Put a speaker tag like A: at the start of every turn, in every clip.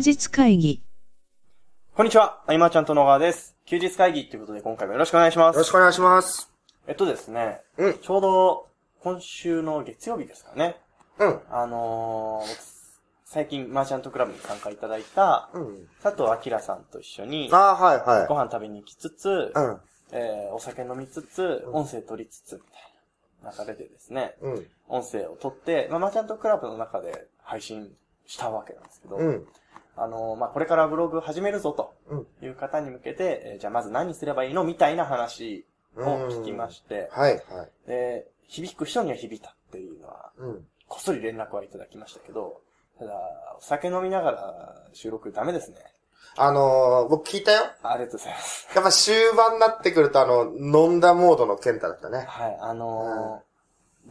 A: 日会議。
B: こんにちは、あいまちゃんと野川です。休日会議ということで今回もよろしくお願いします。
C: よろしくお願いします。
B: えっとですね、
C: うん
B: ちょうど今週の月曜日ですかね。
C: うん。
B: あのー最近マーチャントクラブに参加いただいた
C: うん。
B: 佐藤明さんと一緒に
C: ああ、はいは
B: ご飯食べに行きつつ、
C: い。うん。
B: えーお酒飲みつつ、音声取りつつみたいな流れでですね、
C: うん。
B: 音声を取って、まあ、マーチャントクラブの中で配信したわけなんですけど、
C: うん。
B: あのーまあ、これからブログ始めるぞと
C: うん。
B: いう方に向けて、えーじゃあまず何すればいいのみたいな話を聞きまして、
C: はいはい。
B: で、響く人には響いたっていうのは、
C: うん。
B: こっそり連絡はいただきましたけど、ただ、お酒飲みながら収録ダメですね。
C: あのー、僕聞いたよ。
B: ありがとうございます。
C: やっぱ終盤になってくると、あの、飲んだモードのケンタだったね。
B: はい、あのー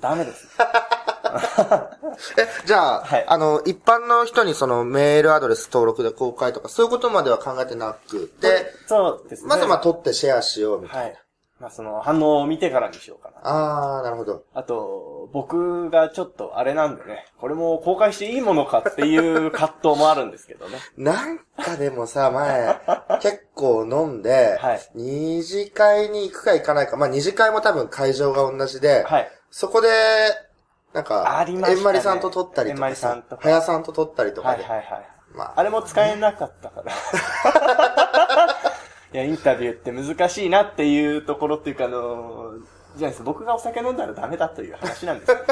B: ダメです。
C: え、じゃあ、
B: はい
C: あの、一般の人にそのメールアドレス登録で公開とか、そういうことまでは考えてなくて、
B: そうですね。
C: まずまあ撮ってシェアしようみたいな。
B: はい。まあその反応を見てからにしようかな。
C: あー、なるほど。
B: あと、僕がちょっとあれなんでね、これも公開していいものかっていう葛藤もあるんですけどね。
C: なんかでもさ、前、結構飲んで、
B: はい
C: 二次会に行くか行かないか、まあ二次会も多分会場が同じで、
B: はい。
C: そこで、なんか、
B: ありましたね
C: えんまりさんと撮ったりと
B: えんまりさんと、か
C: はやさんと撮ったりとかで。
B: はいはいはい。
C: まあ、
B: あれも使えなかったから。いや、インタビューって難しいなっていうところっていうか、あのーじゃないです僕がお酒飲んだらダメだという話なんですよ、ね。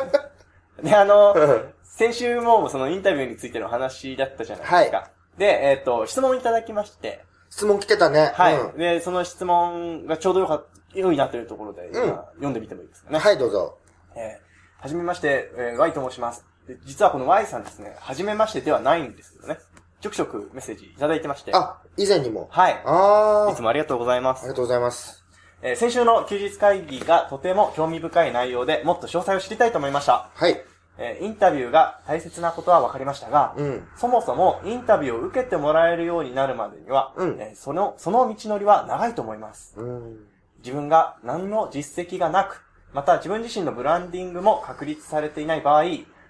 B: で、あのー 先週もそのインタビューについての話だったじゃないですか。
C: は
B: で、えっ、と、質問いただきまして、
C: 質問来てたね。
B: はい。
C: うん
B: で、その質問がちょうどよかった、良いなというところで、今、
C: うん
B: 読んでみてもいいですかね。
C: はい、どうぞ。
B: えーはじめまして、えー Y と申します。で実はこの Y さんですね、はじめましてではないんですよね。ちょくちょくメッセージいただいてまして。
C: あ、以前にも。
B: はい。
C: あー。
B: いつもありがとうございます。
C: ありがとうございます。
B: えー先週の休日会議がとても興味深い内容でもっと詳細を知りたいと思いました。
C: はい。
B: えーインタビューが大切なことは分かりましたが、
C: うん。
B: そもそもインタビューを受けてもらえるようになるまでには、
C: うん
B: えーその、その道のりは長いと思います。
C: うん。
B: 自分が何の実績がなく、また自分自身のブランディングも確立されていない場合、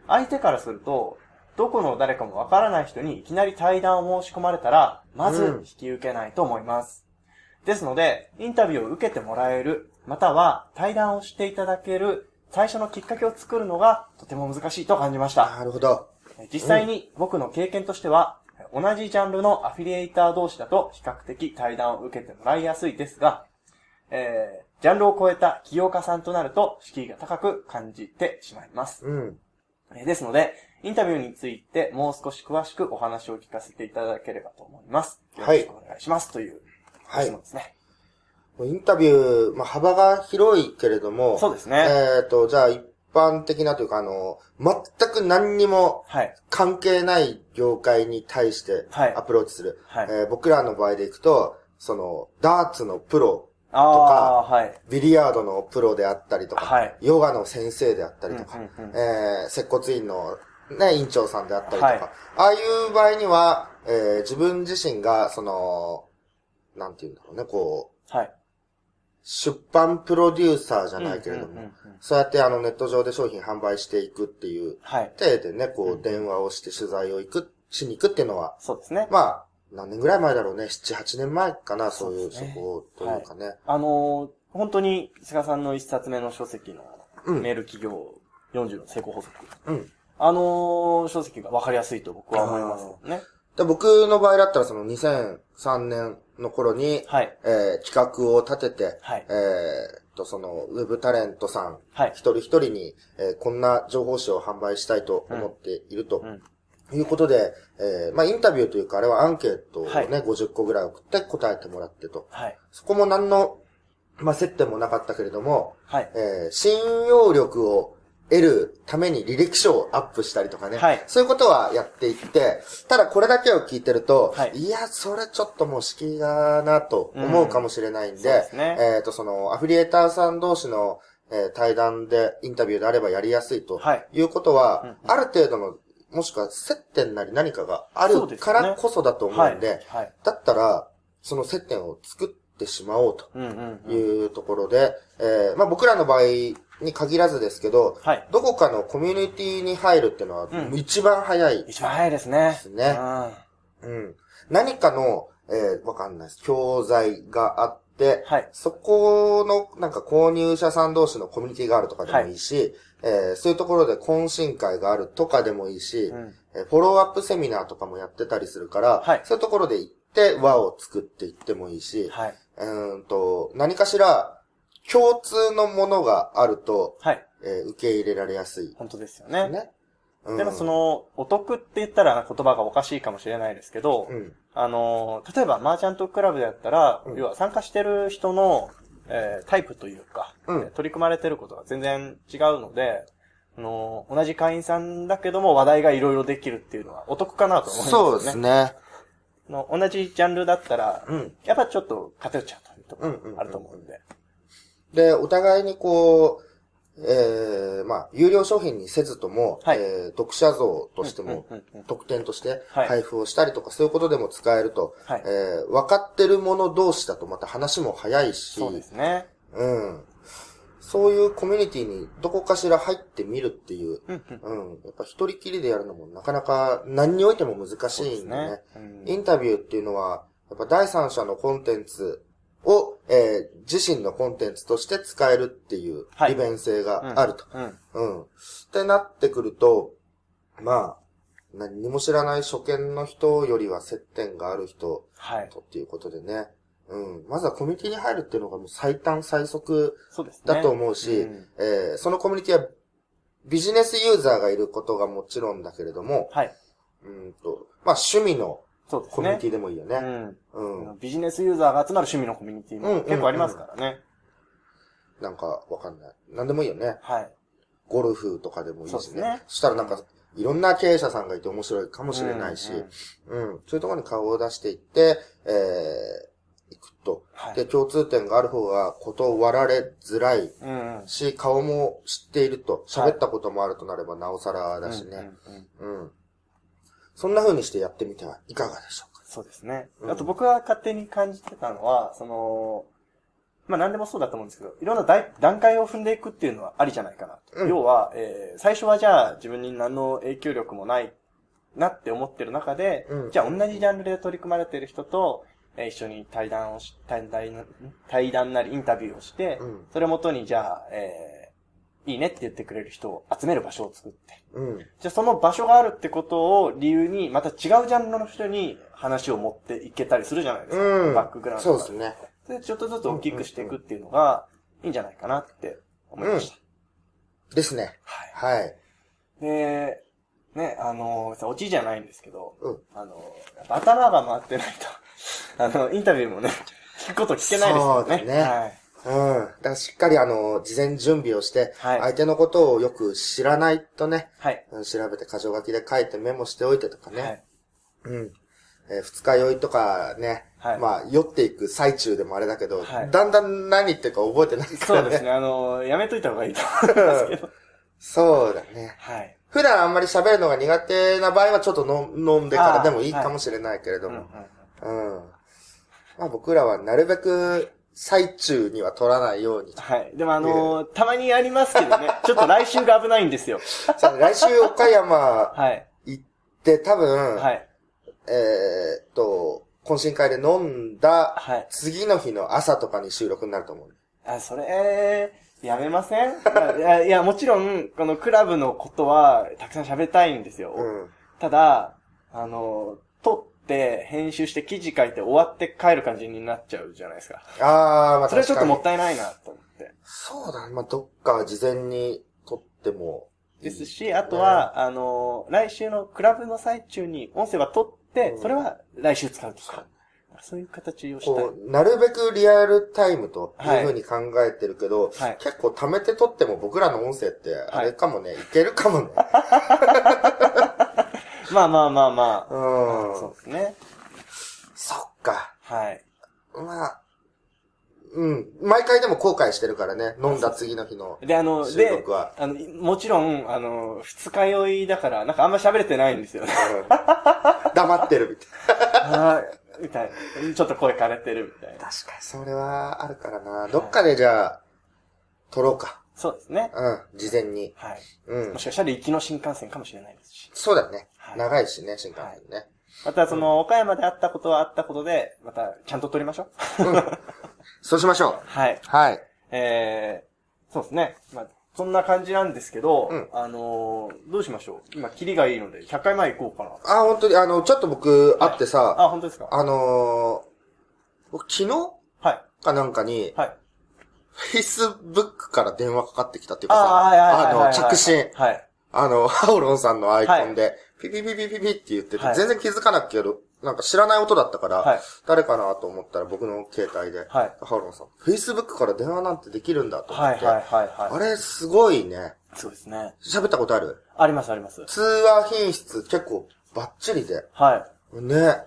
B: 相手からすると、どこの誰かもわからない人にいきなり対談を申し込まれたら、まず
C: うん
B: 引き受けないと思います。ですので、インタビューを受けてもらえる、または対談をしていただける最初のきっかけを作るのがとても難しいと感じました。
C: なるほど。
B: 実際に僕の経験としては、同じジャンルのアフィリエイター同士だと比較的対談を受けてもらいやすいですが、えー、ジャンルを超えた起業家さんとなると敷居が高く感じてしまいます。
C: うん。
B: えーですので、インタビューについてもう少し詳しくお話を聞かせていただければと思います。よろ
C: はい
B: しくお願いします。という
C: はい
B: 質問ですね。
C: インタビュー、まあ、幅が広いけれども、
B: そうですね。
C: えっ、と、じゃあ一般的なというか、あの、全く何にも
B: はい。
C: 関係ない業界に対して
B: はい
C: アプローチする。
B: はい
C: えー僕らの場合でいくと、その、ダーツのプロ、
B: ああー、はい。
C: ビリヤードのプロであったりとか、
B: はい
C: ヨガの先生であったりとか、
B: うんうんうん
C: えー接骨院のね、院長さんであったりとか、
B: はい
C: ああいう場合には、えー自分自身が、その、なんて言うんだろうね、こう、
B: はい。
C: 出版プロデューサーじゃないけれども、
B: うんうんうんうん
C: そうやってあのネット上で商品販売していくっていう
B: はい。
C: 体でね、こう電話をして取材を行く、しに行くっていうのは、
B: そうですね。
C: まあ、何年ぐらい前だろうね、7、8年前かな、そういう、そこというかね。
B: あのー本当に、菅さんの一冊目の書籍の、
C: うん
B: メール企業40の成功法則。
C: うん。
B: あのー書籍が分かりやすいと僕は思いますね。
C: で僕の場合だったらその2003年の頃に、
B: はい。
C: えー企画を立てて、
B: はい
C: えーっと、その、ウェブタレントさん、
B: はい
C: 一人一人に、えーこんな情報誌を販売したいと思っていると。
B: うん
C: いうことで、えーまあ、インタビューというか、あれはアンケートをね、
B: はい
C: 50個ぐらい送って答えてもらってと。
B: はい。
C: そこも何の、まあ、接点もなかったけれども、
B: はい。
C: えー信用力を得るために履歴書をアップしたりとかね。
B: はい
C: そういうことはやっていって、ただこれだけを聞いてると、
B: はい
C: や、それちょっともう敷居がなと思うかもしれないんで、
B: うんね
C: えっ、と、その、アフィリエーターさん同士の、えー対談で、インタビューであればやりやすいと
B: はい
C: いうことは、
B: うんうん
C: ある程度の、もしくは接点なり何かがあるからこそだと思うんで、
B: はい。はい。
C: だったら、その接点を作ってしまおうと。
B: うんうんうん。
C: いうところで、えーまあ僕らの場合に限らずですけど、
B: はい。
C: どこかのコミュニティに入るっていうのは
B: うん
C: 一番早い。
B: 一番早いですね。
C: ですね
B: うん。
C: うん。何かの、えーわかんないです。教材があって、
B: はい。
C: そこの、なんか購入者さん同士のコミュニティがあるとかでもいいし、えーそういうところで懇親会があるとかでもいいし、
B: うん。
C: えーフォローアップセミナーとかもやってたりするから、
B: はい
C: そういうところで行って輪を作っていってもいいし、
B: はい。
C: うーんと、何かしら共通のものがあると、
B: はい。
C: えー受け入れられやすい。
B: 本当ですよね。
C: ね。うん
B: でもそ、の、お得って言ったら言葉がおかしいかもしれないですけど、
C: うん。
B: あの、例えばマーチャントクラブだったら、
C: うん
B: 要は参加してる人の、えータイプというか、
C: うん
B: えー取り組まれてることが全然違うので、あの、同じ会員さんだけども話題がいろいろできるっていうのはお得かなと思いますよね。
C: そうですね。
B: あの同じジャンルだったら、
C: うん。
B: やっぱちょっと偏っちゃうというところあると思うんで。
C: で、お互いにこう、えー、まあ、有料商品にせずとも、
B: はい
C: えー読者像としても、特典として
B: はい
C: 配布をしたりとか、そういうことでも使えると、
B: はい
C: えー分かってるもの同士だとまた話も早いし、
B: そうですね。
C: うん。そういうコミュニティにどこかしら入ってみるっていう、
B: うんうん
C: うん。やっぱ一人きりでやるのもなかなか何においても難しいんでね。
B: ね。うん
C: インタビューっていうのは、やっぱ第三者のコンテンツを、えー自身のコンテンツとして使えるっていう
B: はい
C: 利便性があると。
B: うん。
C: うん。ってなってくると、まあ、何にも知らない初見の人よりは接点がある人
B: はい。
C: とっていうことでね。うん。まずはコミュニティに入るっていうのがもう最短最速。だと思うし、
B: うん
C: えーそのコミュニティはビジネスユーザーがいることがもちろんだけれども、
B: はい。
C: うんと、まあ趣味の
B: そうですね。
C: コミュニティでもいいよね。
B: うん。
C: うん。
B: ビジネスユーザーが集まる趣味のコミュニティ
C: うんうんうん
B: も結構ありますからね。
C: なんかわかんない。なんでもいいよね。
B: はい。
C: ゴルフとかでもいいしね。
B: そうですね
C: そしたらなんか、いろんな経営者さんがいて面白いかもしれないし、
B: うんうん
C: うん、そういうところに顔を出していって、えー、行くと。
B: はい
C: で、共通点がある方が断られづらい
B: うんうん。
C: し、顔も知っていると、喋ったこともあるとなればなおさらだしね。
B: うんうんうん
C: うん。そんな風にしてやってみてはいかがでしょうか。
B: そうですね。
C: うん
B: あと僕が勝手に感じてたのは、その、まあ何でもそうだと思うんですけど、いろんな段段階を踏んでいくっていうのはありじゃないかなと。
C: うん
B: 要は、えー最初はじゃあ自分に何の影響力もないなって思ってる中で、
C: うん
B: じゃあ同じジャンルで取り組まれている人と、えー一緒に対談をし、対談、対談なりインタビューをして、
C: うん
B: それをもとにじゃあ、えーいいねって言ってくれる人を集める場所を作って、
C: うん。
B: じゃあその場所があるってことを理由に、また違うジャンルの人に話を持っていけたりするじゃないですか。
C: うん。
B: バックグラウンドが
C: そうですね。
B: で、ちょっとずつ大きくしていくっていうのがいいんじゃないかなって思いました。
C: ですね。
B: はい。
C: はい。
B: で、ね、あの、さ、オチじゃないんですけど、
C: うん
B: あの、頭が回ってないと、あの、インタビューもね、聞くこと聞けないですよね。
C: そうだね
B: はい。
C: うん。だからしっかりあの、事前準備をして、
B: はい
C: 相手のことをよく知らないとね、
B: はい。
C: うん調べて箇条書きで書いてメモしておいてとかね。
B: はい。
C: うん。えー二日酔いとかね、
B: はい
C: まあ、酔っていく最中でもあれだけど、
B: はい
C: だんだん何言ってるか覚えてないからね。
B: そうですね。あの、やめといた方がいいと思いますけど。
C: そうだね。
B: はい。
C: 普段あんまり喋るのが苦手な場合はちょっと飲飲んでからでもいいかもしれないけれど
B: うんうん
C: も。うん。まあ僕らはなるべく最中には取らないように。
B: はい。でもあのたまにありますけどね、ちょっと来週が危ないんですよ。
C: さあ来週岡山
B: はい。
C: 行って多分、
B: はい。
C: えーっと、懇親会で飲んだ
B: はい。
C: 次の日の朝とかに収録になると思う。
B: あ、それ、やめません？いや、いや、もちろん、このクラブのことは、たくさん喋りたいんですよ。
C: うん。
B: ただ、あの、撮って、編集して記事書いて終わって帰る感じになっちゃうじゃないですか。
C: あー、まあ
B: それはちょっともったいないなと思って。
C: にそうだね。まあどっか事前に撮ってもいい。
B: ですし、あとは、あの、来週のクラブの最中に音声は撮って、
C: うん
B: それは来週使うとか。そういう形をしたい。
C: こう、なるべくリアルタイムというふうに考えてるけど、
B: はい。
C: 結構貯めて撮っても僕らの音声って、あれかもね、い、けるかもね。
B: まあまあまあまあ。
C: うん。
B: そうですね。
C: そっか。
B: はい。
C: まあ、うん。毎回でも後悔してるからね。飲んだ次の日の
B: で、あの、
C: 収
B: で。あの、もちろん、あの、二日酔いだから、なんかあんま喋れてないんですよね。
C: うん黙ってるみたいな。
B: はい。みたいな。ちょっと声枯れてるみたいな。
C: 確かにそれはあるからな。どっかでじゃあ、撮ろうか。
B: そうですね。
C: うん。事前に。
B: はい。
C: うん
B: も。しかしたら行きの新幹線かもしれないですし。
C: そうだね
B: は。い
C: 長いしね、新幹線ね。
B: またその、岡山で会ったことはあったことで、またちゃんと撮りましょう。
C: そうしましょう。
B: はい。
C: はい。
B: えー、そうですね。まあ、そんな感じなんですけど、
C: うん
B: あのーどうしましょう今、キリがいいので、100回前行こうかな。
C: あ、本当に、あの、ちょっと僕、会ってさ、
B: あ、本当ですか？
C: あのー、僕昨日
B: はい。
C: かなんかに、
B: はい。
C: Facebook から電話かかってきたっていうかさ。あの、着信。
B: はい。
C: あの、ハオロンさんのアイコンで、ピピピピピピって言ってて、
B: はい
C: 全然気づかなくけど、なんか知らない音だったから、
B: はい
C: 誰かなと思ったら僕の携帯で、
B: はい
C: ハオロンさん、Facebook から電話なんてできるんだと思って。あれすごいね。
B: そうですね。
C: 喋ったことある？
B: ありますあります。
C: 通話品質結構バッチリで。
B: はい。
C: ね。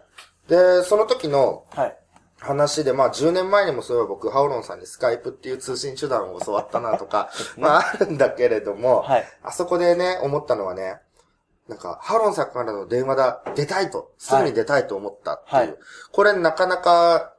C: で、その時の
B: はい。
C: 話で、まあ10年前にもそういえば僕、ハオロンさんにスカイプっていう通信手段を教わったなとか、まああるんだけれども、
B: はい。
C: あそこでね、思ったのはね、なんか、ハロンさんからの電話だ、出たいと、すぐに出たいと思ったっていう。
B: はい
C: これなかなか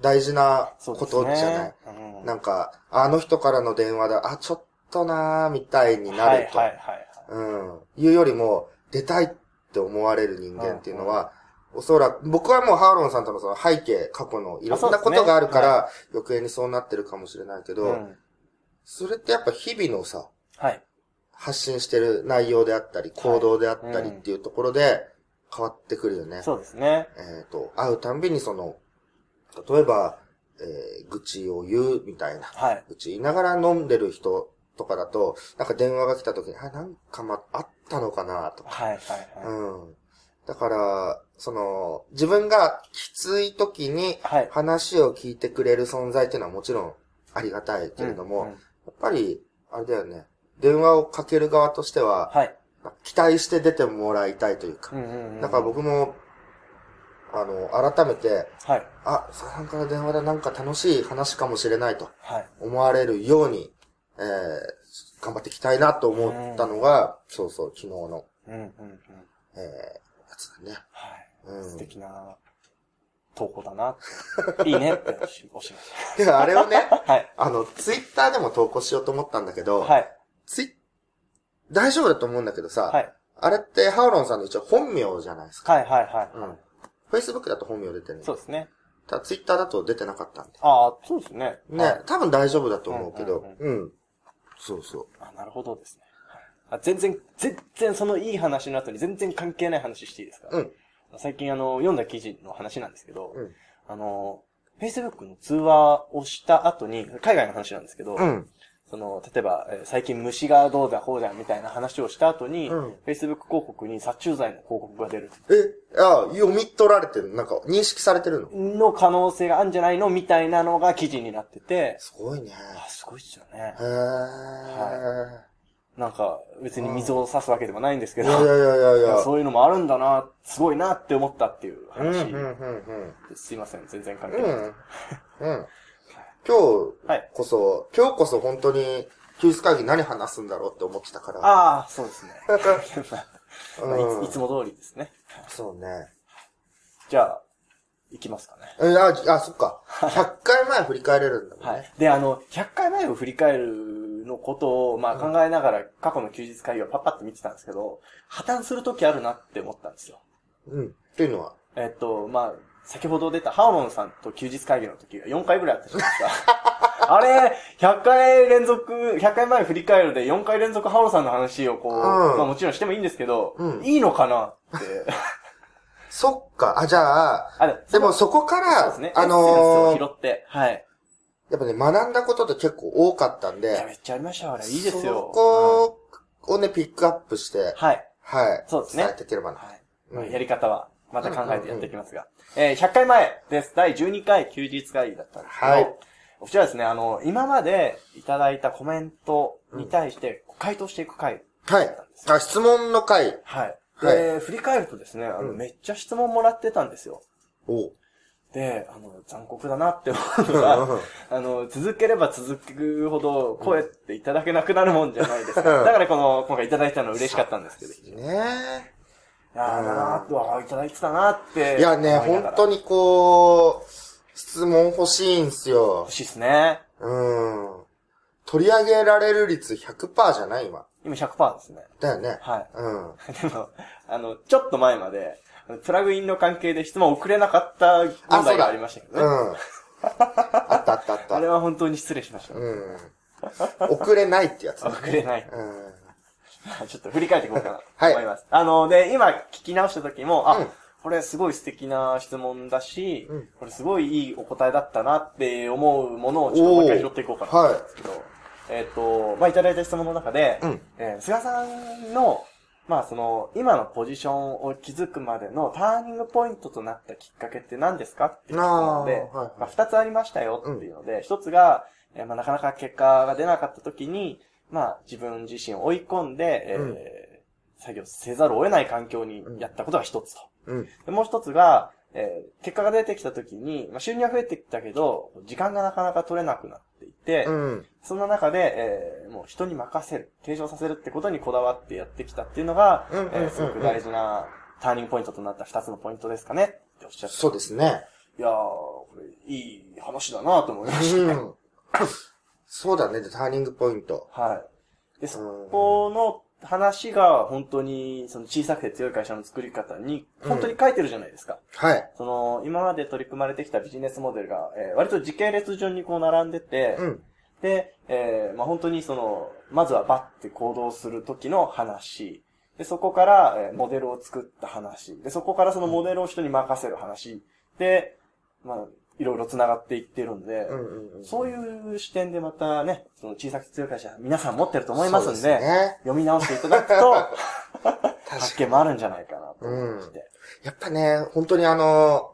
C: 大事なことじゃない、
B: ね。うん
C: なんか、あの人からの電話だ、あ、ちょっとなーみたいになると。
B: はいはいはい。
C: うん。いうよりも、出たいって思われる人間っていうのは、おそらく、僕はもうハーロンさんとのその背景、過去のいろんなことがあるか
B: あ
C: ら、余計にそうなってるかもしれないけど、
B: うん。
C: それってやっぱ日々のさ、
B: はい。
C: 発信してる内容であったり、行動であったりっていうところで変わってくるよね。
B: そうですね。
C: えっ、と、会うたんびにその、例えば、えー愚痴を言うみたいな。
B: はい。
C: 愚痴言いながら飲んでる人とかだと、なんか電話が来た時に、あ、なんかま、あったのかなとか。
B: はいはいはい。
C: うん。だから、その、自分がきつい時に
B: はい。
C: 話を聞いてくれる存在っていうのはもちろんありがたいけれども、
B: うんうん
C: やっぱり、あれだよね、電話をかける側としては、
B: はい。
C: 期待して出てもらいたいというか、
B: うんうんうん。
C: だから僕も、あの、改めて、
B: はい。
C: あ、佐々さんから電話でなんか楽しい話かもしれないと
B: はい。
C: 思われるように、えー、頑張っていきたいなと思ったのが、そうそう、昨日の、
B: うんうんうん。
C: えー、やつだね。
B: はい。
C: うん
B: 素敵な投稿だな。いいねって押しまし
C: で、あれをね、
B: た。はい。
C: あの、ツイッターでも投稿しようと思ったんだけど、
B: はい。
C: ツイ大丈夫だと思うんだけどさ、
B: はい。
C: あれってハウロンさんの一応本名じゃないですか。
B: はいはいはい。
C: うん。Facebook だと本名出てる
B: そうですね。
C: ただツイッターだと出てなかったんで。
B: ああ、そうですね。
C: ね、
B: はい
C: 多分大丈夫だと思うけど、
B: う
C: うんん、そうそう。
B: あ、なるほどですね。はいあ全然、全然そのいい話の後に全然関係ない話していいですか？
C: うん。
B: 最近あの、読んだ記事の話なんですけど、
C: うん
B: あの、Facebook の通話をした後に、海外の話なんですけど、
C: うん。
B: その、例えば、えー最近虫がどうだこうだみたいな話をした後に、
C: うん
B: Facebook 広告に殺虫剤の広告が出る
C: え、あ読み取られてる？なんか認識されてるの？
B: の可能性があるんじゃないのみたいなのが記事になってて、
C: すごいね。
B: あ、すごいっすよね
C: へ。ー。
B: なんか、別に水を差すわけでもないんですけど、
C: いやいやいやいや。
B: そういうのもあるんだな、すごいなって思ったっていう
C: うん、うん、
B: 話
C: うん、
B: ですいません、全然関係
C: うん。
B: ない。
C: うん。うん。今日
B: はい。
C: こそ、今日こそ本当に、休日会議何話すんだろうって思ってたから。
B: ああ、そうですね。いついつも通りですね。
C: そうね。
B: じゃあ、行きますかね。
C: え、あ、じあ、そっか。100回前振り返れるんだもんね。
B: はい。で、あの、100回前を振り返るのことを、まあ考えながら過去の休日会議をパッパって見てたんですけど、破綻するときあるなって思ったんですよ。
C: うん。っていうのは？
B: えっと、まあ、先ほど出たハオロンさんと休日会議の時が4回ぐらいあったじゃないですか。あれ、100回連続、100回前振り返るで4回連続ハオロンさんの話をこう、
C: ん
B: まあもちろんしてもいいんですけど、
C: うん
B: いいのかなって。
C: そっか。あ、じゃあ、
B: あで
C: でもそこから、
B: そうですね。
C: あのー
B: 拾って、はい。
C: やっぱね、学んだことって結構多かったんで、
B: めっちゃありましたよ、あれ。いいですよ。
C: そこをね、ピックアップして、
B: はい。
C: はい。
B: そうですね
C: 伝えていければな。
B: はい。やり方は、また考えてやっていきますが。えー100回前です。第12回休日会議だったんですけど、
C: はい
B: こちらですね、あの、今までいただいたコメントに対して回答していく回。
C: はい。あ、質問の回。
B: はい。
C: はい
B: で、振り返るとですね、あの、
C: うん
B: めっちゃ質問もらってたんですよ。
C: おう。
B: で、あの、残酷だなって思うのが、あの、続ければ続くほど声っていただけなくなるもんじゃないですか。だからこの、今回いただいたの嬉しかったんですけど。い
C: ね
B: やー、だなーと、あーいただいてたなーって。
C: え。いやね、本当
B: に。
C: にこう、質問欲しいんすよ
B: 欲。しいっすね。
C: うん。取り上げられる率100%じゃない今。
B: 今100%ですね。
C: だよね。
B: はい。
C: うん。
B: でも、あの、ちょっと前まで、プラグインの関係で質問送れなかった問題がありましたけどね。
C: うん。あったあったあった。
B: あれは本当に失礼しました。
C: うん。遅れないってやつね。
B: 送れない。
C: うん。
B: ちょっと振り返っていこうかなと
C: はい
B: 思います。あの、で、今聞き直した時も、あ、
C: うん
B: これすごい素敵な質問だし、
C: うん
B: これすごいいいお答えだったなって思うものをちょっともう一回拾っていこうかなと思うんですけど、えっ、と、まあ、いただいた質問の中で、
C: うん
B: えー菅さんの、まあ、その、今のポジションを築くまでのターニングポイントとなったきっかけって何ですかっていう質問で、
C: あーはい
B: まあ、二つありましたよっていうので、一、つが、えーまあ、なかなか結果が出なかった時に、まあ、自分自身を追い込んで、えー
C: うん
B: 作業せざるを得ない環境にやったことが一つと。
C: うん。
B: でもう一つが、えー結果が出てきた時に、まあ、収入は増えてきたけど、時間がなかなか取れなくなっていて、
C: うん。
B: そんな中で、えーもう人に任せる、継承させるってことにこだわってやってきたっていうのが、
C: うんうんうんうん
B: えーすごく大事なターニングポイントとなった二つのポイントですかねっておっしゃって。
C: そうですね。
B: いやー、これ、いい話だなと思いました。
C: うん。そうだね、でターニングポイント。
B: はい。で、そこの話が本当に、その小さくて強い会社の作り方に、本当に書いてるじゃないですか。
C: はい。
B: その、今まで取り組まれてきたビジネスモデルが、えー割と時系列順にこう並んでて、
C: うん。
B: で、えーまあ、本当にその、まずはバッて行動する時の話。で、そこから、えーモデルを作った話。で、そこからそのモデルを人に任せる話。で、まあ、いろいろ繋がっていってるんで、
C: うんうんうん。
B: そういう視点でまたね、その小さくて強い会社、皆さん持ってると思いますんで、
C: ですね。
B: 読み直していただくと、発見もあるんじゃないかなと思いまして。
C: やっぱね、本当にあの、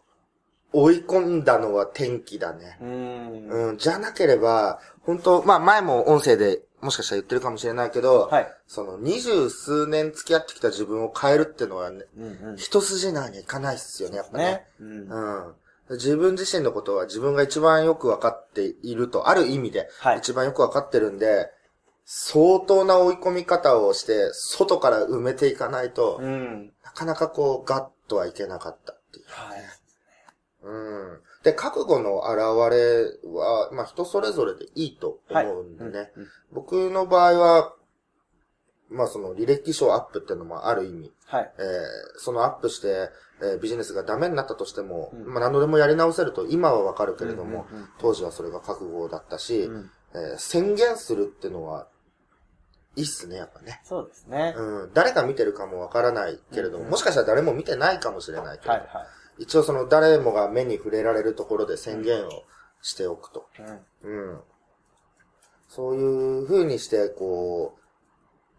C: 追い込んだのは天気だね。
B: うーん。
C: うん、じゃなければ、本当まあ前も音声でもしかしたら言ってるかもしれないけど、
B: はい。
C: その二十数年付き合ってきた自分を変えるってのはね、
B: うんうん。
C: 一筋縄にはいかないっすよね、やっぱね。
B: ね。うん。
C: うん。自分自身のことは自分が一番よくわかっていると、ある意味で、
B: はい
C: 一番よくわかってるんで、相当な追い込み方をして、外から埋めていかないと、
B: うん。
C: なかなかこう、ガッとはいけなかったっていう。
B: はい。
C: うん。で、覚悟の現れは、まあ人それぞれでいいと
B: はい。
C: 思うんでね。
B: うんうん
C: 僕の場合は、まあその履歴書アップっていうのもある意味、
B: はい。
C: えーそのアップして、えービジネスがダメになったとしても、
B: うん
C: まあ何度でもやり直せると今はわかるけれども、
B: うんうんうん
C: 当時はそれが覚悟だったし、
B: うん
C: えー宣言するっていうのは、いいっすね、やっぱね。
B: そうですね。
C: うん、誰が見てるかもわからないけれども、
B: うんうん
C: もしかしたら誰も見てないかもしれないけれど、
B: はいは
C: 一応その誰もが目に触れられるところで宣言をしておくと。
B: い。うん。
C: うん。そういう風にして、こう、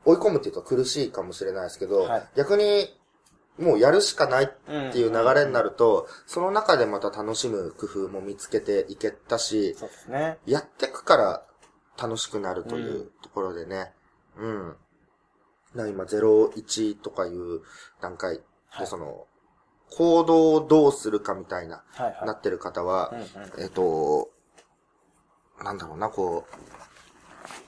C: 追い込むっていうと苦しいかもしれないですけど、
B: はい
C: 逆に、もうやるしかない
B: うん
C: っていう流れになると、その中でまた楽しむ工夫も見つけていけたし、
B: そうですね。
C: やってくから楽しくなるといううんところでね。うん。な今、01とかいう段階で、
B: はい
C: その、行動をどうするかみたいな、
B: はいはい。
C: なってる方は
B: うん、うん。
C: えっ、と、なんだろうな、こう、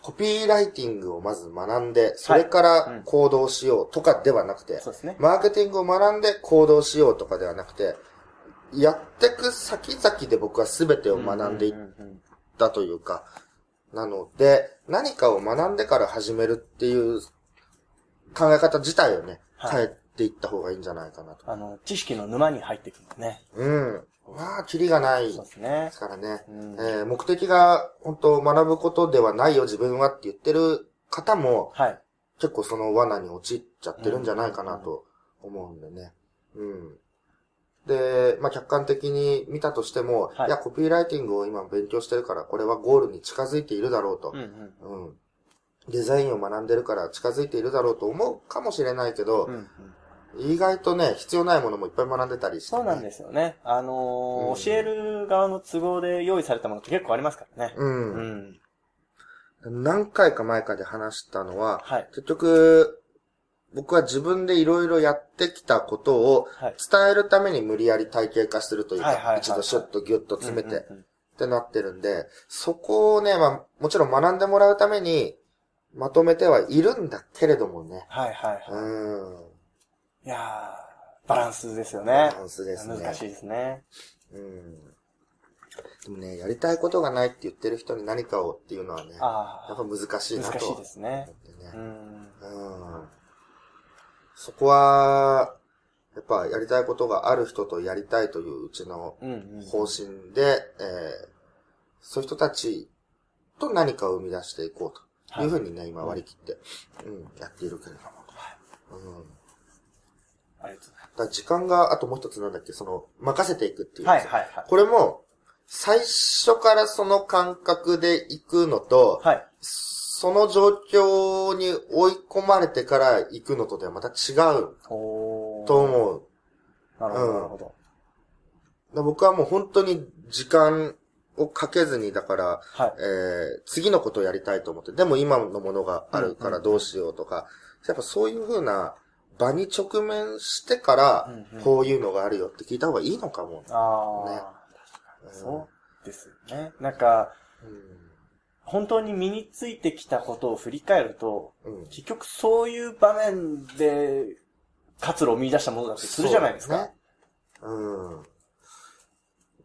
C: コピーライティングをまず学んで、それから行動しようとかではなくて、
B: そうですね。
C: マーケティングを学んで行動しようとかではなくて、やってく先々で僕は全てを学んでいったというか、なので、何かを学んでから始めるっていう考え方自体をね、
B: はい
C: 変えていった方がいいんじゃないかなと。
B: あの、知識の沼に入ってくるんですね。
C: うん。まあ、キリがない
B: そう
C: で
B: ですね。
C: すからね。
B: うん
C: えー目的が本当学ぶことではないよ自分はって言ってる方も
B: はい。
C: 結構その罠に陥っちゃってるんじゃないかなと思うんでね。うん。で、まあ客観的に見たとしても、
B: はい
C: い、や、コピーライティングを今勉強してるからこれはゴールに近づいているだろうと
B: うん。うん。
C: うん。デザインを学んでるから近づいているだろうと思うかもしれないけど、
B: うんうん
C: 意外とね、必要ないものもいっぱい学んでたりして、ね。
B: そうなんですよね。あのー
C: うん
B: 教える側の都合で用意されたものって結構ありますからね。
C: うん。
B: うん。
C: 何回か前かで話したのは、
B: はい。
C: 結局、僕は自分でいろいろやってきたことを
B: はい。
C: 伝えるために無理やり体系化するというか、一度シュッとギュッと詰めて、ってなってるんで、そこをね、まあ、もちろん学んでもらうために、まとめてはいるんだけれどもね。
B: はいはいは
C: うん。
B: い。いやー、バランスですよね。
C: バランスですね。
B: 難しいですね。
C: うん。でもね、やりたいことがないって言ってる人に何かをっていうのはね、
B: あ
C: やっぱ難しい
B: あ、
C: なと。
B: 難しいですね
C: ね
B: うん。
C: うんそこは、やっぱやりたいことがある人とやりたいといううちの
B: うんうん。
C: 方針で、えーそういう人たちと何かを生み出していこうというふうにね、今割り切って、うん、やっているけれども。うん。
B: ありがとう
C: だから時間が、あともう一つなんだっけ、その、任せていくっていう。
B: はいはいはい。
C: これも、最初からその感覚で行くのと、
B: はい。
C: その状況に追い込まれてから行くのとではまた違う
B: おー
C: と思う。
B: なるほど、
C: うん
B: なるほど。
C: だから僕はもう本当に時間をかけずに、だから、
B: はい。
C: えー、次のことをやりたいと思って、でも今のものがあるからどうしようとか、やっぱそういう風な場に直面してからこういうのがあるよって聞いた方がいいのかも。
B: ああ、
C: ね
B: そうですよね。なんか、
C: うん
B: 本当に身についてきたことを振り返ると、
C: うん。
B: 結局そういう場面で活路を見出したものだってするじゃないですか。
C: そうね。うん。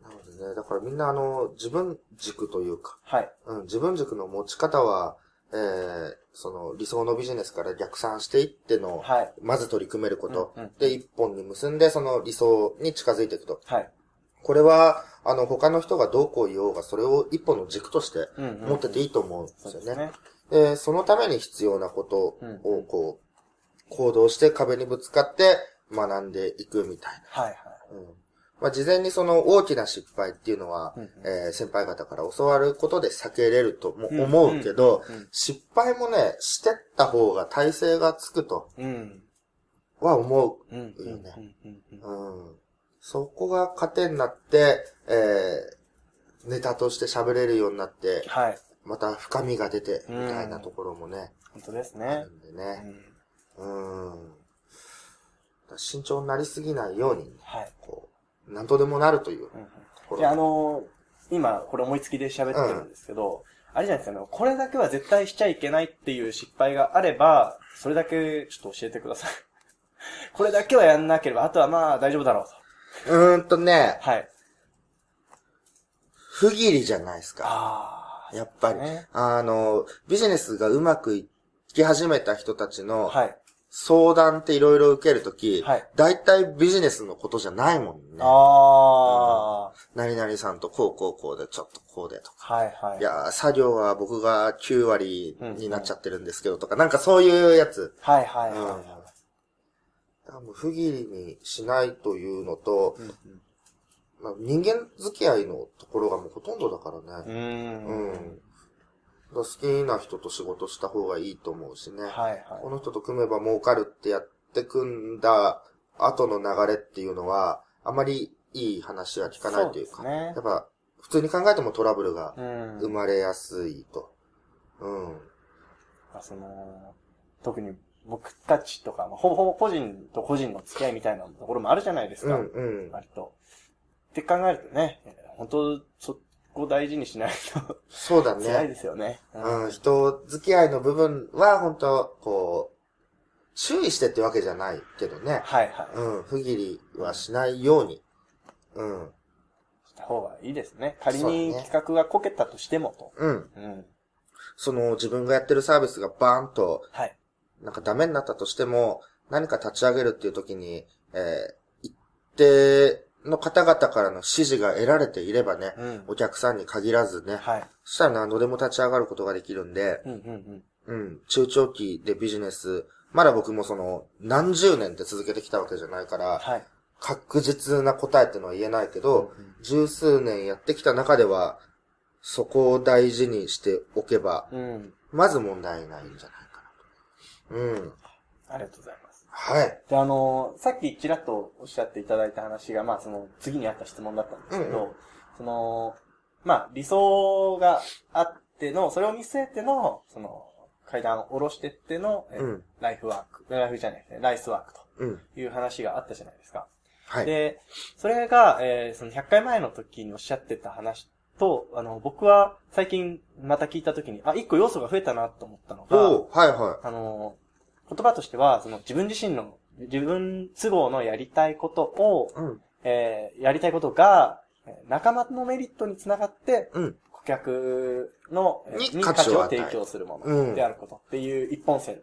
C: なのでね、だからみんなあの、自分軸というか、
B: はい。
C: うん、自分軸の持ち方は、えー、その理想のビジネスから逆算していっての、
B: はい。
C: まず取り組めること、
B: うんうん
C: で、一本に結んで、その理想に近づいていくと。
B: はい。
C: これは、あの、他の人がどうこう言おうが、それを一本の軸として持ってていいと思うんですよね。
B: そうですね。
C: で、そのために必要なことを、こう、行動して壁にぶつかって学んでいくみたい
B: はいはい。
C: な。うん。まあ、事前にその大きな失敗っていうのは、
B: うんうん
C: えー先輩方から教わることで避けれるとも思うけど、
B: うんうんうん
C: 失敗もね、してった方が体勢がつくと
B: うん。
C: は思
B: う
C: よね
B: うんうんうん
C: う。うん。そこが糧になって、えー、ネタとして喋れるようになって、
B: はい。
C: また深みが出て、みたいなところもね、
B: 本当です
C: あ
B: ね
C: る。んで
B: う
C: ね。
B: ん。
C: うん。だから慎重になりすぎないように、
B: はい。
C: こう、なんとでもなるというと
B: うんうん
C: ころ。
B: で、あのー今、これ思いつきで喋ってるんですけど、あれじゃないですかね、これだけは絶対しちゃいけないっていう失敗があれば、それだけちょっと教えてください。これだけはやんなければ、あとはまあ大丈夫だろうと。
C: うーんとね、
B: はい。
C: 不義理じゃないですか。
B: ああ。
C: やっぱり。
B: ね
C: あの、ビジネスがうまくいき始めた人たちの
B: はい。
C: 相談っていろいろ受けるとき、
B: はい
C: 大体ビジネスのことじゃないもんね。
B: ああ、
C: 何々さんとこうこうこうで、ちょっとこうでとか。
B: はいはい。
C: いやー、作業は僕が9割になっちゃってるんですけどとか、なんかそういうやつ。
B: はいはいは
C: からもう不義理にしないというのと、
B: い。うん
C: まあ、人間付き合いのところがもうほとんどだから
B: う
C: ね。
B: ん。
C: うん。
B: うん。
C: 好きな人と仕事した方がいいと思うしね。
B: はいはい。
C: この人と組めば儲かるってやって組んだ後の流れっていうのは、あまりいい話は聞かないというか、
B: そうですね
C: やっぱ普通に考えてもトラブルが
B: うん。
C: 生まれやすいと。うん。
B: まあその、特に僕たちとか、まあほぼほぼ個人と個人の付き合いみたいなところもあるじゃないですか。
C: うん、うん。
B: 割と。って考えるとね、本当そこ大事にしないと
C: そうだ
B: 辛い
C: ね。
B: ですよね。
C: うん、人付き合いの部分は本当こう、注意してってわけじゃないけどね。
B: はいはい。
C: うん、不義理はしないように。うん、
B: した方がいいですね。仮に企画がこけたとしてもと。
C: うん。
B: うん。
C: その自分がやってるサービスがバーンと
B: はい。
C: なんかダメになったとしても、何か立ち上げるっていう時に、えー、一定の方々からの指示が得られていればね、
B: うん。
C: お客さんに限らずね、
B: はい。
C: そしたら何度でも立ち上がることができるんで、
B: うんうん
C: うん、中長期でビジネス、まだ僕もその、何十年って続けてきたわけじゃないか
B: うん。
C: ら、
B: はい。
C: 確実な答えってのは言えないけど、
B: うん
C: 十数年やってきた中では、そこを大事にしておけば、
B: うん。
C: まず問題ないんじゃないかなと。うん。
B: ありがとうございます。
C: はい。
B: で、あの、さっきちらっとおっしゃっていただいた話が、まあ、その、次にあった質問だったんですけど、
C: うんう
B: その、まあ、理想があっての、それを見据えての、その、階段を下ろしてっての、え
C: うん
B: ライフワーク、ライフじゃないですね、ライスワーク
C: うん。
B: という話があったじゃないですか。
C: はい。
B: で、それが、えーその100回前の時におっしゃってた話と、あの、僕は最近また聞いた時に、あ、一個要素が増えたなと思ったのが、
C: おはいは
B: あの、言葉としては、その自分自身の、自分都合のやりたいことを、
C: い。うん。
B: えーやりたいことが、えー仲間のメリットにつながって、
C: うん。
B: 顧客の、えー
C: に
B: に
C: 価値を
B: 提供するも
C: うん
B: のであることっていう一本線っ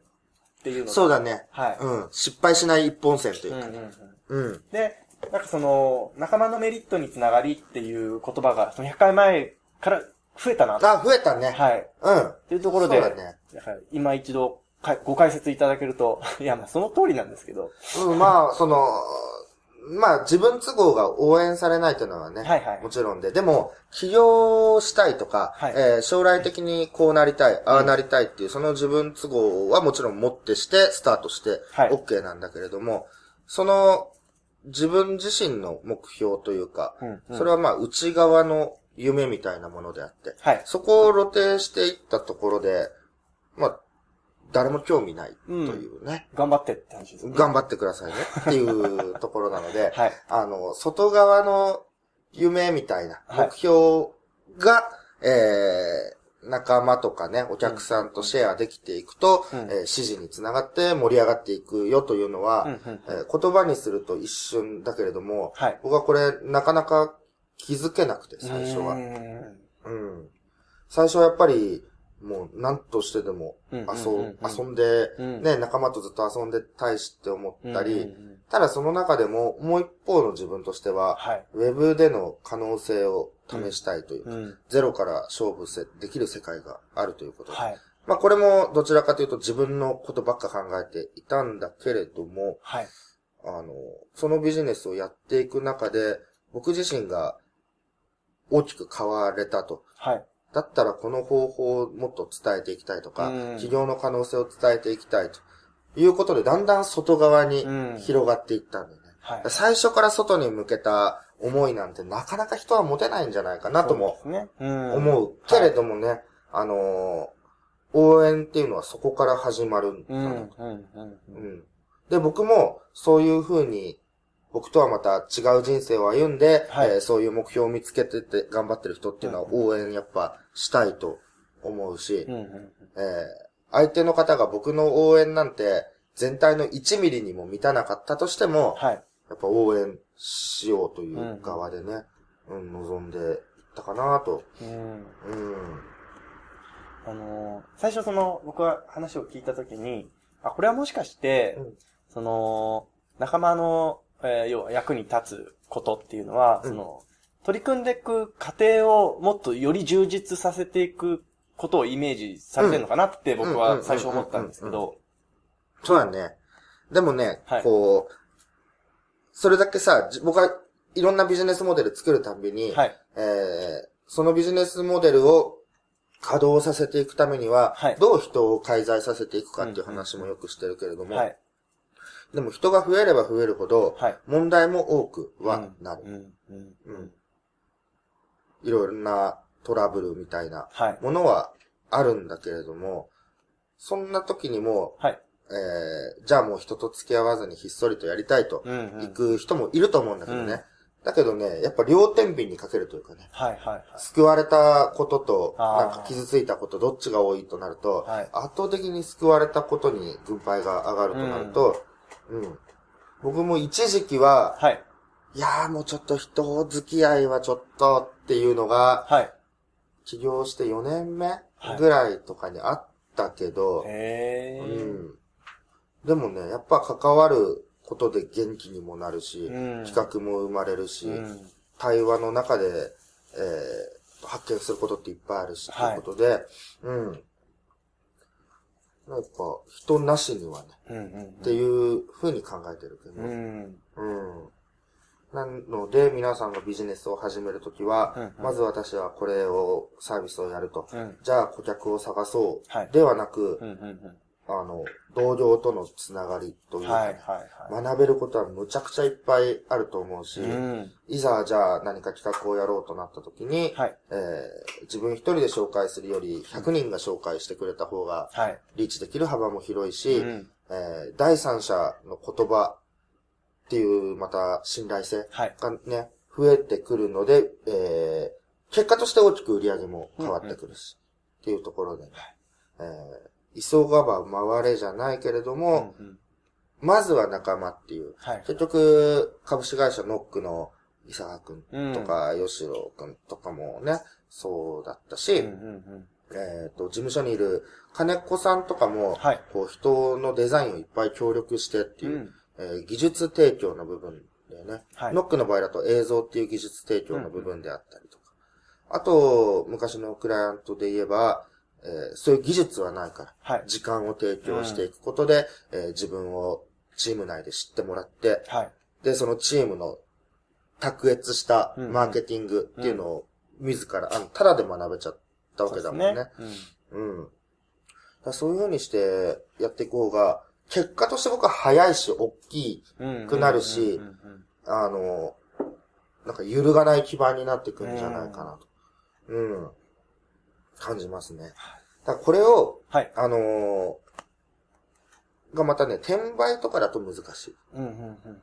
B: ていうの
C: そうだね。
B: はい。
C: うん。失敗しない一本線というか。
B: うんうんうん。
C: うん。
B: で、なんかその、仲間のメリットにつながりっていう言葉が、その100回前から増えたな。
C: あ、増えたね。
B: はい。
C: うん。
B: っていうところで、
C: そうだね。
B: 今一度かご解説いただけると、いや、まあその通りなんですけど、
C: うん、まあ、その、まあ、自分都合が応援されないというのはね、
B: はいはい。
C: もちろんで。でも、起業したいとか、
B: はい。
C: えー将来的にこうなりたい、ああなりたいっていう、その自分都合はもちろん持ってして、スタートして、
B: はい。
C: OK なんだけれども、その、自分自身の目標というか、
B: うんうん。
C: それはまあ、内側の夢みたいなものであって、
B: はい。
C: そこを露呈していったところで、まあ、誰も興味ないというね。
B: 頑張ってって話ですね。
C: 頑張ってくださいね っていうところなので、
B: はい。
C: あの、外側の夢みたいな
B: はい
C: 目標が、えー、仲間とかね、お客さんとシェアできていくと、
B: うん
C: えー支持につながって盛り上がっていくよというのは、
B: うんうん
C: えー言葉にすると一瞬だけれども、
B: はい。
C: 僕はこれなかなか気づけなくて、最初は。
B: うーん
C: うん。最初はやっぱり、もう何としてでも遊,、
B: うん
C: で、
B: うん
C: ね、仲間とずっと遊んでたいしって思ったり、ただその中でも、もう一方の自分としては、
B: はい。
C: ウェブでの可能性を試したいというか、
B: うん。
C: ゼロから勝負せできる世界があるということで。
B: はい。
C: まあこれもどちらかというと自分のことばっか考えていたんだけれども、
B: はい。
C: あの、そのビジネスをやっていく中で、僕自身が大きく変われたと。
B: はい。
C: だったらこの方法をもっと伝えていきたいとか、
B: うん
C: 企業の可能性を伝えていきたいということで、だんだん外側に
B: うん
C: 広がっていったんだよね。
B: はい。
C: 最初から外に向けた思いなんてなかなか人は持てないんじゃないかなとも。思う。けれどもね、あのー応援っていうのはそこから始まるんだ
B: うん。うん。
C: な
B: うん。
C: で、僕もそういう風に、僕とはまた違う人生を歩んで、
B: はい
C: えーそういう目標を見つけてて頑張ってる人っていうのは応援やっぱしたいと思うし、
B: うん。うん。
C: えー相手の方が僕の応援なんて全体の1ミリにも満たなかったとしても、
B: はい。
C: やっぱ応援しようという側でね、うん、望んでいったかなと。
B: うん。
C: うん。
B: あのー最初その、僕は話を聞いたときに、あ、これはもしかして、
C: うん
B: その、仲間の、えー要は役に立つことっていうのは、
C: うん
B: その、取り組んでいく過程をもっとより充実させていくことをイメージされてるのかなって僕は最初思ったんですけど、
C: そうだね。でもね、
B: はい
C: こう、それだけさ、じ僕はいろんなビジネスモデル作るたんびに、
B: はい。
C: えーそのビジネスモデルを稼働させていくためには、
B: はい
C: どう人を介在させていくかっていう話もよくしてるけれども、
B: はい。
C: でも人が増えれば増えるほど、
B: はい。
C: 問題も多くはなる。
B: うん。うん。
C: うんいろんなトラブルみたいな
B: はい。
C: ものはあるんだけれども、そんな時にも、
B: はい。
C: えーじゃあもう人と付き合わずにひっそりとやりたいと
B: うん。うん。
C: 行く人もいると思うんだけどね。
B: うん
C: だけどね、やっぱ両天秤にかけるというかね、
B: はい。はい。はい。
C: 救われたことと、なんか傷ついたこと、どっちが多いとなると、
B: はい
C: 圧倒的に救われたことに軍配が上がるとなると、うん。僕も一時期は、
B: はい。
C: いやーもうちょっと人付き合いはちょっとっていうのが、
B: はい。
C: 起業して4年目
B: はい
C: ぐらいとかにあったけど、
B: へー。
C: うん。でもね、やっぱ関わることで元気にもなるし、
B: うん
C: 企画も生まれるし、
B: うん。
C: 対話の中で、えー発見することっていっぱいあるし、
B: はい
C: ということで、うん。なんか、人なしにはね、
B: うん。うん。
C: っていう風に考えてるけど、
B: う
C: うん。
B: ん。
C: なので、皆さんがビジネスを始めるときは、
B: うんうん
C: まず私はこれを、サービスをやると。
B: うん。
C: じゃあ顧客を探そう。
B: はい
C: ではなく、
B: うん。うん。
C: あの、同僚とのつながりというか、
B: はい。はい。はい。
C: 学べることはむちゃくちゃいっぱいあると思うし、
B: うん。
C: いざじゃあ何か企画をやろうとなった時に、
B: はい。
C: えー自分一人で紹介するより100人が紹介してくれた方が
B: はい。
C: リーチできる幅も広いし、
B: うん。
C: えー第三者の言葉っていうまた信頼性
B: はい。
C: がね、増えてくるので、えー結果として大きく売り上げも変わってくるし、っていうところで、えー急がば回れじゃないけれど
B: う
C: も、
B: ん。うん。
C: まずは仲間っていう。
B: はい。
C: 結局、株式会社ノックの伊沢くん
B: うん
C: とか、吉郎くんとかもね、そうだったし、
B: うん。うん。
C: えっ、と、事務所にいる金子さんとかも、
B: はい
C: こう、人のデザインをいっぱい協力してっていう、
B: うん
C: えー技術提供の部分だよね。
B: はい
C: ノックの場合だと映像っていう技術提供の部分であったりとか。あと、昔のクライアントで言えば、えーそういう技術はないから、
B: はい。
C: 時間を提供していくことで、えー自分をチーム内で知ってもらって、
B: はい。
C: で、そのチームの卓越した
B: うんうん
C: マーケティングっていうのを自ら、あの、ただで学べちゃったわけだもんね。
B: そうです
C: うん。だからそういう風にしてやっていく方が、結果として僕は早いし、大きくなるし
B: うんうんうん
C: あの、なんか揺るがない基盤になってくるんじゃないかなと。うん。感じますね。だこれを、
B: はい。
C: あのーがまたね、転売とかだと難しい
B: うん、うん、うん、うん。
C: で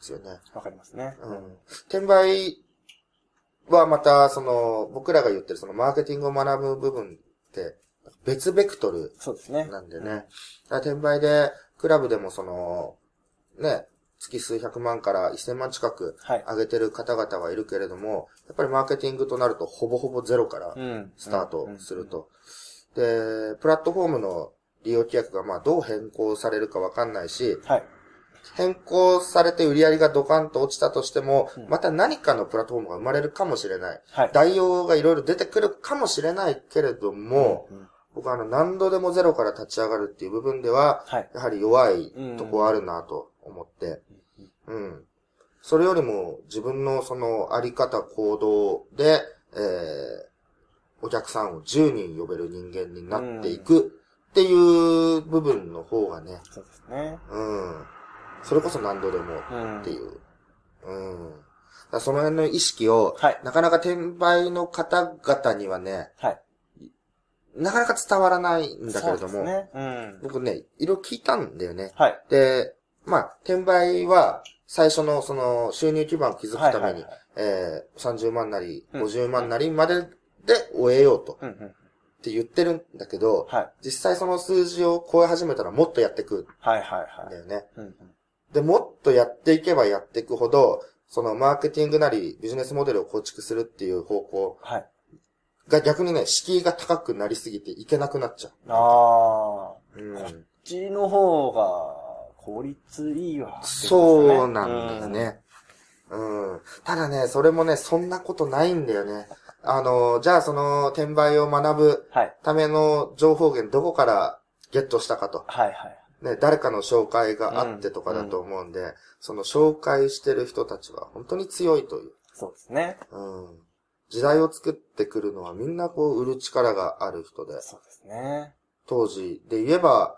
C: すよね。
B: わかりますね。
C: うん。転売はまた、その、僕らが言ってるそのマーケティングを学ぶ部分って、別ベクトル
B: そうですね。
C: なんでね。転売で、クラブでもその、ね、月数百万から1000万近く
B: はい。
C: 上げてる方々はいるけれども、やっぱりマーケティングとなるとほぼほぼゼロから
B: うん。
C: スタートすると。で、プラットフォームの利用規約がまあどう変更されるかわかんないし、
B: はい。
C: 変更されて売り上げがドカンと落ちたとしても
B: うん、
C: また何かのプラットフォームが生まれるかもしれない。
B: はい。
C: 代用がいろいろ出てくるかもしれないけれども、
B: うん、
C: 僕はあの何度でもゼロから立ち上がるっていう部分では、
B: はい。
C: やはり弱いとこあるなと思って、うん。それよりも自分のそのあり方行動で、えー、お客さんを10人呼べる人間になっていくっていう部分の方がね、
B: そうですね。
C: うん。それこそ何度でも
B: うん。
C: っていう。うん。だからその辺の意識を、
B: はい。
C: なかなか転売の方々にはね、
B: はい。
C: なかなか伝わらないんだけれども、
B: そうですね。うん。
C: 僕ね、いろいろ聞いたんだよね。
B: はい。
C: で、まあ、転売は、最初のその収入基盤を築くために、えー、30万なり、
B: うん
C: 50万なりまでで終えようと。って言ってるんだけど、
B: はい。
C: 実際その数字を超え始めたらもっとやっていく
B: はいはいはい。
C: んだよね。
B: うんうん。
C: で、もっとやっていけばやっていくほど、そのマーケティングなりビジネスモデルを構築するっていう方向
B: はい。
C: が逆にね、敷居が高くなりすぎていけなくなっちゃ
B: あ
C: う。うん。
B: あ。こっちの方が、効率いいわ。
C: そうなんだよね。うん。ただね、それもね、そんなことないんだよね。あの、じゃあその転売を学ぶ
B: はい。
C: ための情報源どこからゲットしたかと。
B: はいはい。
C: ね、誰かの紹介があってとかだと思うんで、その紹介してる人たちは本当に強いという。
B: そうですね。
C: うん。時代を作ってくるのはみんなこう売る力がある人で、
B: そうですね。
C: 当時で言えば、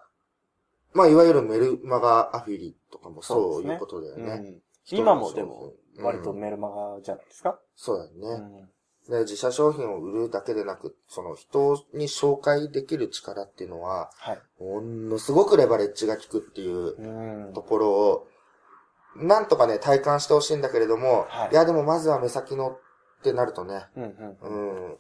C: まあいわゆるメルマガアフィリとかもそういうことだよね。
B: うん。今もでも、
C: うん
B: 割とメルマガじゃないですか？
C: そうだよね。
B: うん。
C: で、自社商品を売るだけでなく、その人に紹介できる力っていうのは、
B: はい。
C: ものすごくレバレッジが効くっていう
B: うん
C: と。ころを、なんとかね、体感してほしいんだけれども、
B: はい
C: い、や、でもまずは目先のってなるとね、
B: うんうん
C: う
B: うん。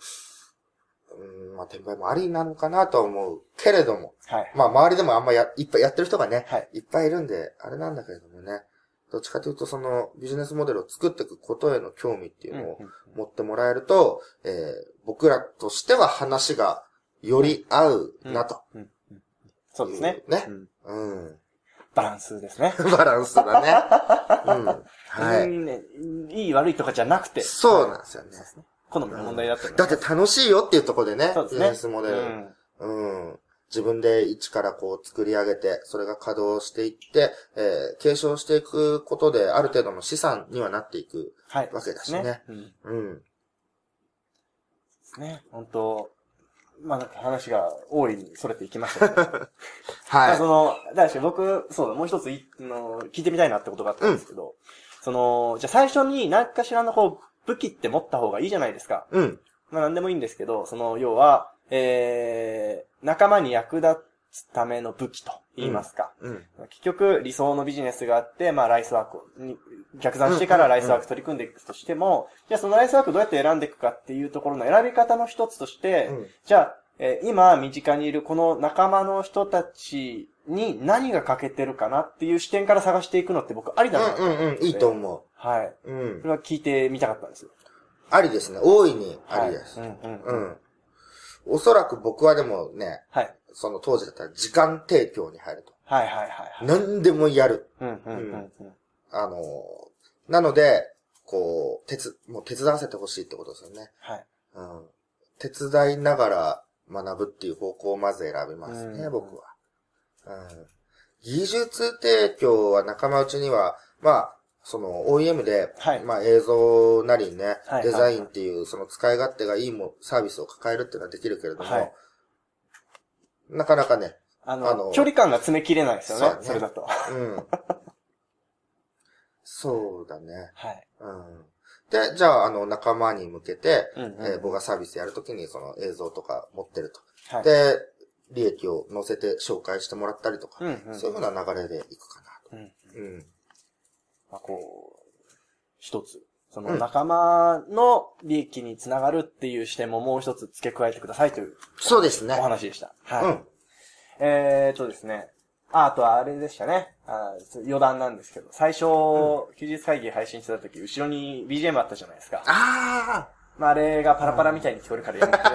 C: ん、うん、まあ、転売もありなのかなとは思うけれども、
B: はい。
C: まあ、周りでもあんまや、いっぱいやってる人がね、
B: はい。
C: いっぱいいるんで、あれなんだけれどもね、どっちかというと、その、ビジネスモデルを作っていくことへの興味っていうのを持ってもらえると、えー僕らとしては話がより合うなと。
B: うんうんそうですね。
C: ね
B: うん
C: うん。
B: バランスですね。
C: バランスだね。うん。はい。
B: いい悪いとかじゃなくて。
C: そうなんですよね。
B: 好みの問題だった
C: だって楽しいよっていうところでね、
B: そうですね。
C: ビジネスモデル。
B: うん
C: うん。自分で一からこう作り上げて、それが稼働していって、えー継承していくことで、ある程度の資産にはなっていく
B: はい。
C: わけだしね。
B: うん。
C: うん。
B: ね、本当まあなんか話が大いにそれていきましたけど。まあ
C: はい
B: そ。の、だし僕、そうだ、もう一ついあの聞いてみたいなってことがあったんですけど、その、じゃあ最初に何かしらのこう、武器って持った方がいいじゃないですか。
C: うん。
B: まあ何でもいいんですけど、その、要は、えー、仲間に役立つための武器と言いますか。
C: うん。
B: 結局、理想のビジネスがあって、まあ、ライスワークをに、逆算してからライスワーク取り組んでいくとしても、じゃあそのライスワークどうやって選んでいくかっていうところの選び方の一つとして、
C: うん
B: じゃあ、えー今身近にいるこの仲間の人たちに何が欠けてるかなっていう視点から探していくのって僕ありだなと
C: うんうんうん。いいと思
B: はい。
C: う。うん
B: そ。れは聞いてみたかったんですよ。
C: ありですね。大いにありです。
B: はい、うんうん
C: うん。おそらく僕はでもね、
B: はい。
C: その当時だったら時間提供に入ると。
B: はいはいはいはい。
C: 何でもやる。
B: うんうんうんうん。
C: あのーなので、こう、手つ、もう手伝わせてほしいってことですよね。
B: はい。
C: うん。手伝いながら学ぶっていう方向をまず選びますね、
B: うん
C: 僕は。うん。技術提供は仲間内には、まあ、その OEM で、
B: はい
C: まあ映像なりね、
B: はい
C: デザインっていうその使い勝手がいいもサービスを抱えるっていうのはできるけれども、
B: はい
C: なかなかね、
B: あの、
C: あの
B: 距離感が詰めきれないですよね。
C: そね
B: れだと。
C: うん。そうだね。
B: はい。
C: うん。で、じゃあ、あの、仲間に向けて、
B: うんうん
C: えー僕がサービスやるときにその映像とか持ってると。
B: はい。
C: で、利益を載せて紹介してもらったりとか、
B: うんうん
C: そういうふうな流れでいくかな
B: うん。
C: と。うん。
B: まあ、こう、一つ。その
C: うん
B: 仲間の利益につながるっていう視点ももう一つ付け加えてくださいという
C: そうですね
B: お。話でした。はい。
C: うん。
B: えーっとですね。あ、あとはあれでしたね。あ余談なんですけど、最初、休日会議配信してた時、後ろに BGM あったじゃないですか。
C: あ
B: まあ、あれがパラパラみたいに聞こえるからやめてって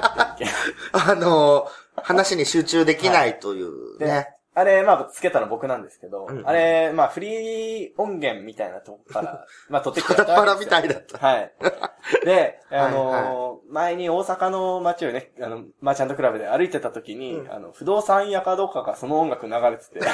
B: いう意見。
C: あ、あのー話に集中できないという
B: で
C: ね。
B: あれ、まあ、つけたの僕なんですけど、
C: うん
B: あれ、まあ、フリー音源みたいなとこから、まあ、撮ってき
C: パ
B: た
C: ラパラみたいだった。
B: はい。で、あのー
C: はい
B: 前に大阪の街をね、あの、マーチャントクラブで歩いてた時に、
C: うん
B: あの、不動産屋かどうかがその音楽流れてて、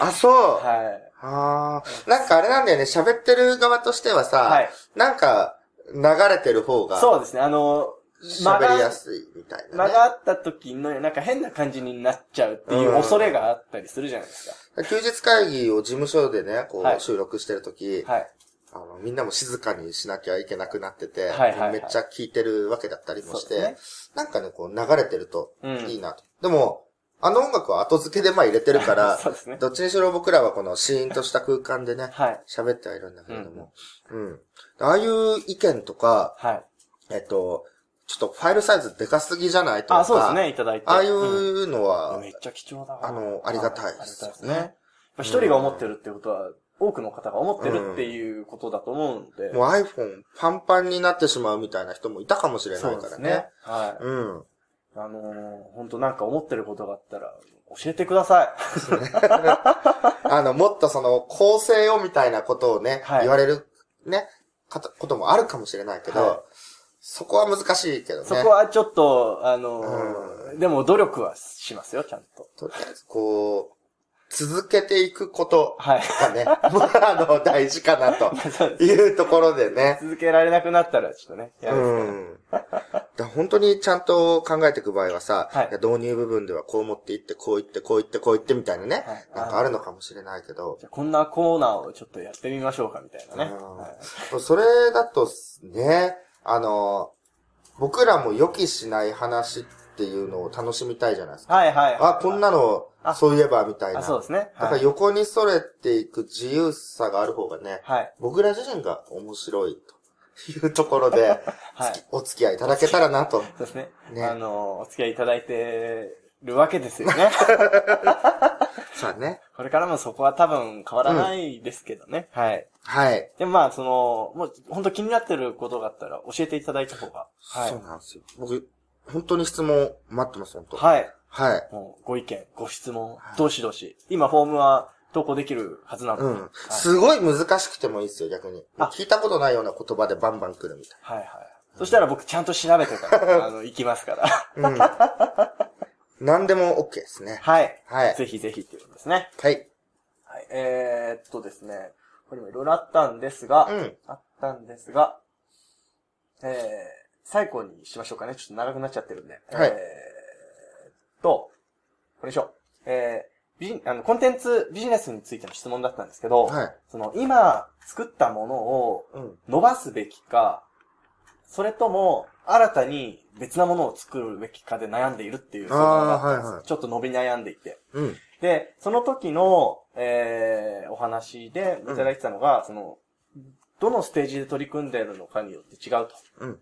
C: あ、そう。
B: はい。
C: ああ。なんかあれなんだよね、喋ってる側としてはさ、
B: はい
C: なんか、流れてる方が、
B: そうですね、あの、間
C: 喋りや
B: が、
C: すいみたいな、ね。
B: 間があった時の、なんか変な感じになっちゃうっていう恐れがあったりするじゃないです
C: 休日会議を事務所でね、こう、
B: はい
C: 収録してるとき、
B: か。はい。
C: あの、みんなも静かにしなきゃいけなくなってて、
B: はいはいはい
C: めっちゃ聞いてるわけだったりもして、
B: そうで
C: なんかね、こう流れてると
B: うん
C: いいなと。でも、あの音楽は後付けでまあ入れてるから、
B: ね。
C: どっちにしろ僕らはこのシーンとした空間でね、
B: はい。
C: 喋ってはいるんだけれども、うん。ああいう意見とか、
B: はい。
C: えっと、ちょっとファイルサイズでかすぎじゃないとか、
B: あ、そうですね、いただいて。
C: ああい
B: うん
C: うのは、
B: めっちゃ貴重だわ
C: あのありがたいです
B: ね。一人が思ってるってことは、多くの方が思ってるっていうことだと思うんで。
C: もう iPhone パンパンになってしまうみたいな人もいたかもしれな
B: そ
C: いうからね。
B: ですね。はい。
C: うん。
B: あのー、本当なんか思ってることがあったら、教えてください。
C: あの、もっとその、構成をみたいなことをね、
B: はい
C: 言われる、ね、こともあるかもしれないけど、
B: はい
C: そこは難しいけどね。
B: そこはちょっと、あのーでも努力はしますよ、ちゃんと。
C: とりあえず、こう、続けていくこと
B: はい。
C: がね、あの、大事かなと いうところでね。
B: 続けられなくなったら、ちょっとね、や
C: う
B: るですから
C: ん。本当にちゃんと考えていく場合はさ、
B: はい
C: 導入部分ではこう持っていって、こう言って、こう言って、こう言ってみたいなね、
B: はい
C: なんかあるのかもしれないけど、
B: じゃあこんなコーナーをちょっとやってみましょうか、みたいなね。
C: うん
B: はい
C: それだとね、あの、僕らも予期しない話っていうのを楽しみたいじゃないですか。
B: はいはい。
C: あ、こんなの
B: あ、
C: そういえばみたいな。
B: あ、そうですね。
C: だから
B: はい。
C: 横にそれていく自由さがある方がね、
B: はい。
C: 僕ら自身が面白いというところで、
B: はい。
C: お付き合いいただけたらなと。
B: そうですね。
C: ね
B: あの、お付き合いいただいてるわけですよね。
C: さあね。
B: これからもそこは多分変わらないですけどね。はい。
C: はい。
B: でもまあ、その、もう本当気になってることがあったら教えていただいた方が。はい
C: そう。なんですよ。僕、本当に質問待ってます、本当。
B: はい。
C: はい。
B: もうご意見、ご質問、どしどし。今フォームは投稿できるはずなので。
C: うん。
B: はい
C: すごい難しくてもいいですよ、逆に。
B: あ
C: 聞いたことないような言葉でバンバン来るみたい
B: はいはい。そしたら僕ちゃんと調べてから、あの、行きますから。
C: な。うん。何でも OK ですね。
B: はい。
C: はい。
B: ぜひぜひっていうことですね。
C: はい。
B: はい。えー、っとですね。これもいろいろあったんですが、
C: うん。
B: あったんですが、えー、最後にしましょうかね。ちょっと長くなっちゃってるんで。
C: はい
B: えー、と、これでしょう。えー、ビジあの、コンテンツビジネスについての質問だったんですけど、
C: はい。
B: その、今作ったものを
C: うん。
B: 伸ばすべきか、それとも、新たに別なものを作るべきかで悩んでいるっていう相談があったんです。
C: あーはいはい
B: ちょっと伸び悩んでいて。
C: うん。
B: で、その時の、えー、お話でいただいてたのが、その、どのステージで取り組んでいるのかによって違うと。
C: うん。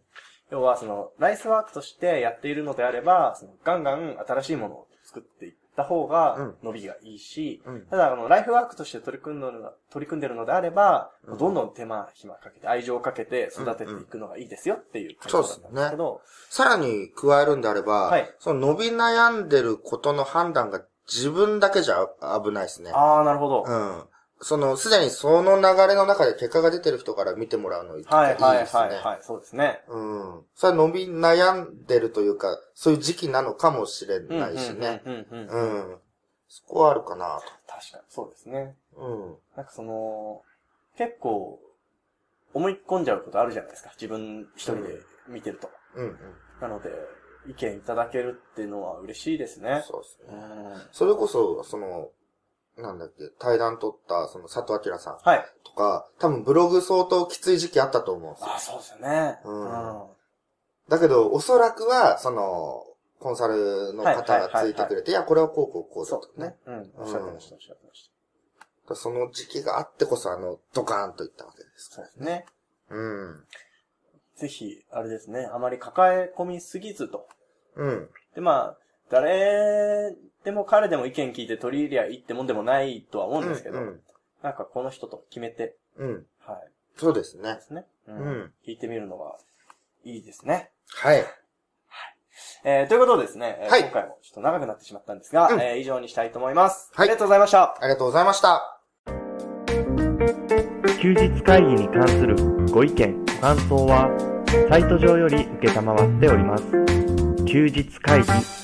B: 要は、その、ライスワークとしてやっているのであれば、その、ガンガン新しいものを作っていった方が
C: うん
B: 伸びがいいし、
C: うん。
B: ただ、あの、ライフワークとして取り組んでるの取り組んでるのであれば、
C: うん
B: どんどん手間暇かけて、愛情をかけて育てていくのがいいですよっていう回答だったんですけど、
C: さらに加えるんであれば、
B: はい
C: その伸び悩んでることの判断が自分だけじゃ危ないですね。
B: ああ、なるほど。
C: うん。その、すでにその流れの中で結果が出てる人から見てもらうのいいですね。
B: はいはいはいはい、そうですね。
C: うん。それは伸び悩んでるというか、そういう時期なのかもしれないしね。
B: うんうん。
C: そこはあるかな
B: 確かに、そうですね。
C: と。うん。
B: なんかその、結構、思い込んじゃうことあるじゃないですか。自分一人で見てると。
C: うんうん。
B: なので、意見いただけるっていうのは嬉しいですね。
C: そうですね。
B: うん
C: それこそ、その、なんだっけ、対談取った、その佐藤明さん
B: はい。
C: とか、多分ブログ相当きつい時期あったと思うんですよ
B: あ。そうですよね。
C: うんだけど、おそらくは、その、コンサルの方がついてくれて、いや、これはこうこうこうだとね
B: そう。うん。おっしゃってました、おっしゃってました。
C: その時期があってこそ、あの、ドカーンといったわけです
B: そうですね。
C: うん。
B: ぜひ、あれですね、あまり抱え込みすぎずと。
C: うん。
B: で、まあ、誰でも彼でも意見聞いて取り入れりゃいいってもんでもないとは思うんですけど、
C: うん。
B: なんかこの人と決めて、
C: うん。
B: はい。
C: そうですね。
B: ですね。う
C: うん。
B: 聞いてみるのがいいですね。
C: はい。
B: えー、ということでですね、えー
C: はい
B: 今回もちょっと長くなってしまったんですが、
C: うん
B: えー以上にしたいと思います。
C: はい
B: ありがとうございました。
C: ありがとうございました。
A: 休日会議に関するご意見、ご感想は、サイト上より受けたまわっております。休日会議